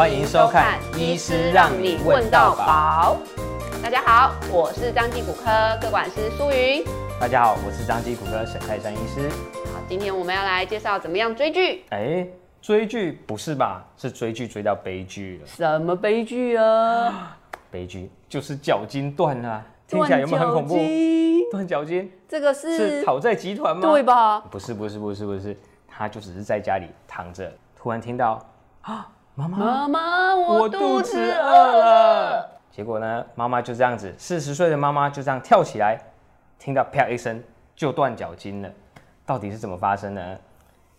欢迎收看《医师让你问到饱》。大家好，我是张基骨科个管师苏云。大家好，我是张基骨科沈泰山医师。好，今天我们要来介绍怎么样追剧。哎，追剧不是吧？是追剧追到悲剧了。什么悲剧啊？悲剧就是脚筋断了，听起来有没有很恐怖？断脚筋，这个是是讨债集团吗？对吧？不是，不是，不是，不是，他就只是在家里躺着，突然听到啊。妈妈，妈妈，我肚子饿了。结果呢，妈妈就这样子，四十岁的妈妈就这样跳起来，听到啪一声就断脚筋了。到底是怎么发生呢？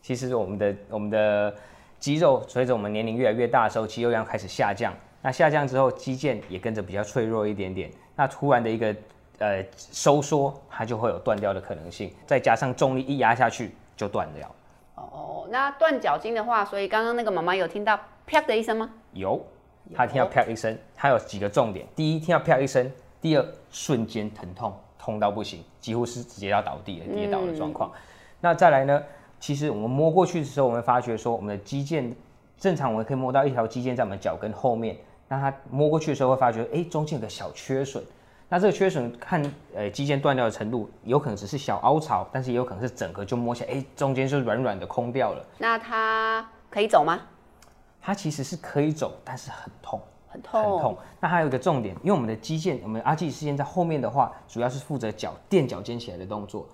其实我们的我们的肌肉随着我们年龄越来越大的时候，肌肉量开始下降。那下降之后，肌腱也跟着比较脆弱一点点。那突然的一个呃收缩，它就会有断掉的可能性。再加上重力一压下去，就断掉。哦，那断脚筋的话，所以刚刚那个妈妈有听到。啪的一声吗？有，他听到啪一声，他有几个重点。第一，听到啪一声；第二，瞬间疼痛，痛到不行，几乎是直接要倒地了，跌倒的状况。嗯、那再来呢？其实我们摸过去的时候，我们发觉说，我们的肌腱正常，我们可以摸到一条肌腱在我们脚跟后面。那它摸过去的时候，会发觉，哎，中间有个小缺损。那这个缺损看，呃，肌腱断掉的程度，有可能只是小凹槽，但是也有可能是整个就摸起来，哎，中间就软软的空掉了。那它可以走吗？它其实是可以走，但是很痛，很痛，很痛。那还有一个重点，因为我们的肌腱，我们阿基里斯腱在后面的话，主要是负责脚垫脚尖起来的动作。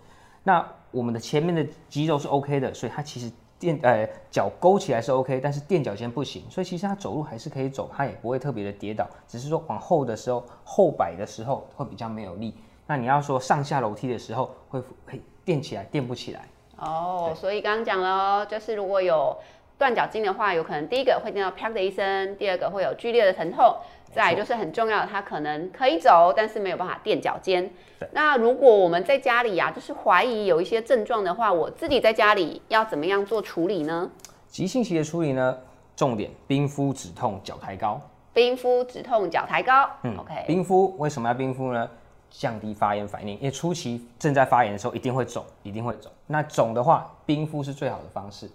那我们的前面的肌肉是 OK 的，所以它其实垫呃脚勾起来是 OK，但是垫脚尖不行。所以其实它走路还是可以走，它也不会特别的跌倒，只是说往后的时候，后摆的时候会比较没有力。那你要说上下楼梯的时候会会垫起来，垫不起来。哦，所以刚刚讲了哦，就是如果有。断脚筋的话，有可能第一个会听到啪的一声，第二个会有剧烈的疼痛，再来就是很重要的，它可能可以走，但是没有办法垫脚尖。那如果我们在家里呀、啊，就是怀疑有一些症状的话，我自己在家里要怎么样做处理呢？急性期的处理呢，重点冰敷止痛，脚抬高。冰敷止痛，脚抬高。嗯，OK。冰敷为什么要冰敷呢？降低发炎反应，因为初期正在发炎的时候一定会肿，一定会肿。那肿的话，冰敷是最好的方式。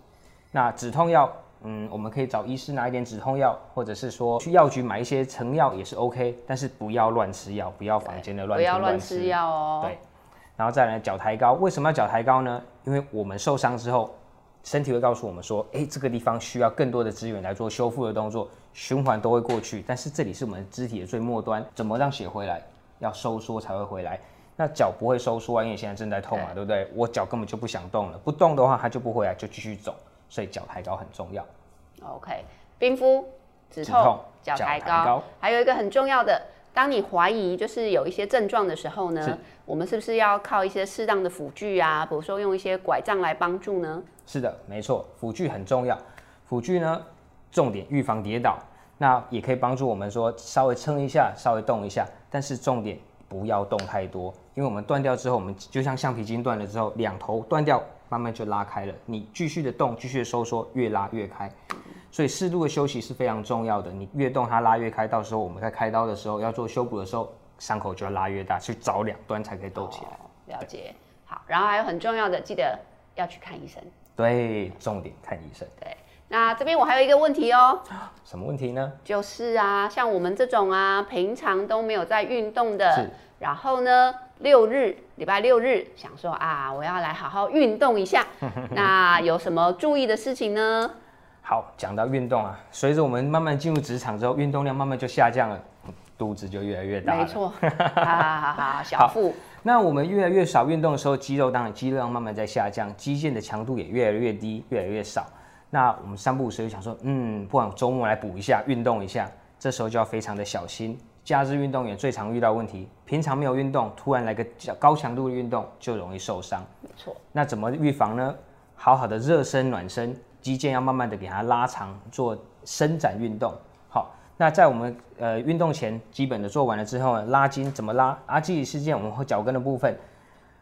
那止痛药，嗯，我们可以找医师拿一点止痛药，或者是说去药局买一些成药也是 OK，但是不要乱吃药，不要房间的乱吃。不要乱吃药哦。对，然后再来脚抬高，为什么要脚抬高呢？因为我们受伤之后，身体会告诉我们说，哎，这个地方需要更多的资源来做修复的动作，循环都会过去，但是这里是我们肢体的最末端，怎么让血回来？要收缩才会回来。那脚不会收缩啊，因为现在正在痛嘛，对，对不对？我脚根本就不想动了，不动的话它就不回来，就继续走。所以脚抬高很重要。OK，冰敷止痛，脚抬高。还有一个很重要的，当你怀疑就是有一些症状的时候呢，我们是不是要靠一些适当的辅具啊？比如说用一些拐杖来帮助呢？是的，没错，辅具很重要。辅具呢，重点预防跌倒，那也可以帮助我们说稍微撑一下，稍微动一下，但是重点不要动太多，因为我们断掉之后，我们就像橡皮筋断了之后，两头断掉。慢慢就拉开了，你继续的动，继续的收缩，越拉越开。所以适度的休息是非常重要的。你越动，它拉越开，到时候我们在开刀的时候要做修补的时候，伤口就要拉越大，去找两端才可以斗起来。哦，了解。好，然后还有很重要的，记得要去看医生。对，重点看医生。对，那这边我还有一个问题哦。什么问题呢？就是啊，像我们这种啊，平常都没有在运动的，是。然后呢，六日礼拜六日想说啊，我要来好好运动一下。那有什么注意的事情呢？好，讲到运动啊，随着我们慢慢进入职场之后，运动量慢慢就下降了，肚子就越来越大了。没错，好好好，小腹。那我们越来越少运动的时候，肌肉当然肌肉量慢慢在下降，肌腱的强度也越来越低，越来越少。那我们三不五时就想说，嗯，不然周末来补一下，运动一下，这时候就要非常的小心。假日运动员最常遇到问题，平常没有运动，突然来个高强度的运动，就容易受伤。没错。那怎么预防呢？好好的热身暖身，肌腱要慢慢的给它拉长，做伸展运动。好，那在我们呃运动前，基本的做完了之后呢，拉筋怎么拉？阿基里斯腱我们和脚跟的部分，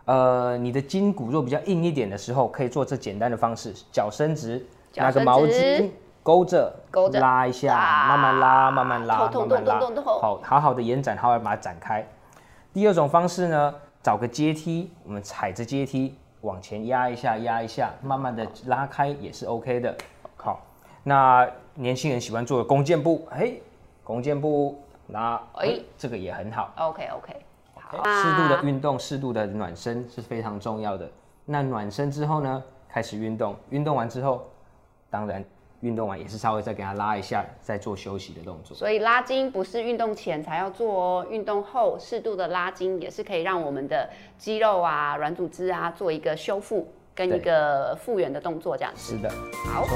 呃，你的筋骨若比较硬一点的时候，可以做这简单的方式：脚伸直，拿个毛巾。勾着，勾着，拉一下，慢慢拉，慢慢拉，慢慢拉，好，好好的延展，好好把它展开。第二种方式呢，找个阶梯，我们踩着阶梯往前压一下，压一下，慢慢的拉开也是 OK 的。好，那年轻人喜欢做的弓箭步，哎，弓箭步，那哎，这个也很好。OK OK，好，适度的运动，适度的暖身是非常重要的。那暖身之后呢，开始运动，运动完之后，当然。运动完也是稍微再给他拉一下，再做休息的动作。所以拉筋不是运动前才要做哦，运动后适度的拉筋也是可以让我们的肌肉啊、软组织啊做一个修复跟一个复原的动作，这样子。是的，好。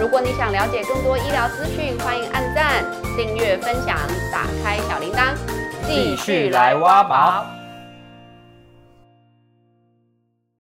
如果你想了解更多医疗资讯，欢迎按赞、订阅、分享、打开小铃铛，继续来挖宝。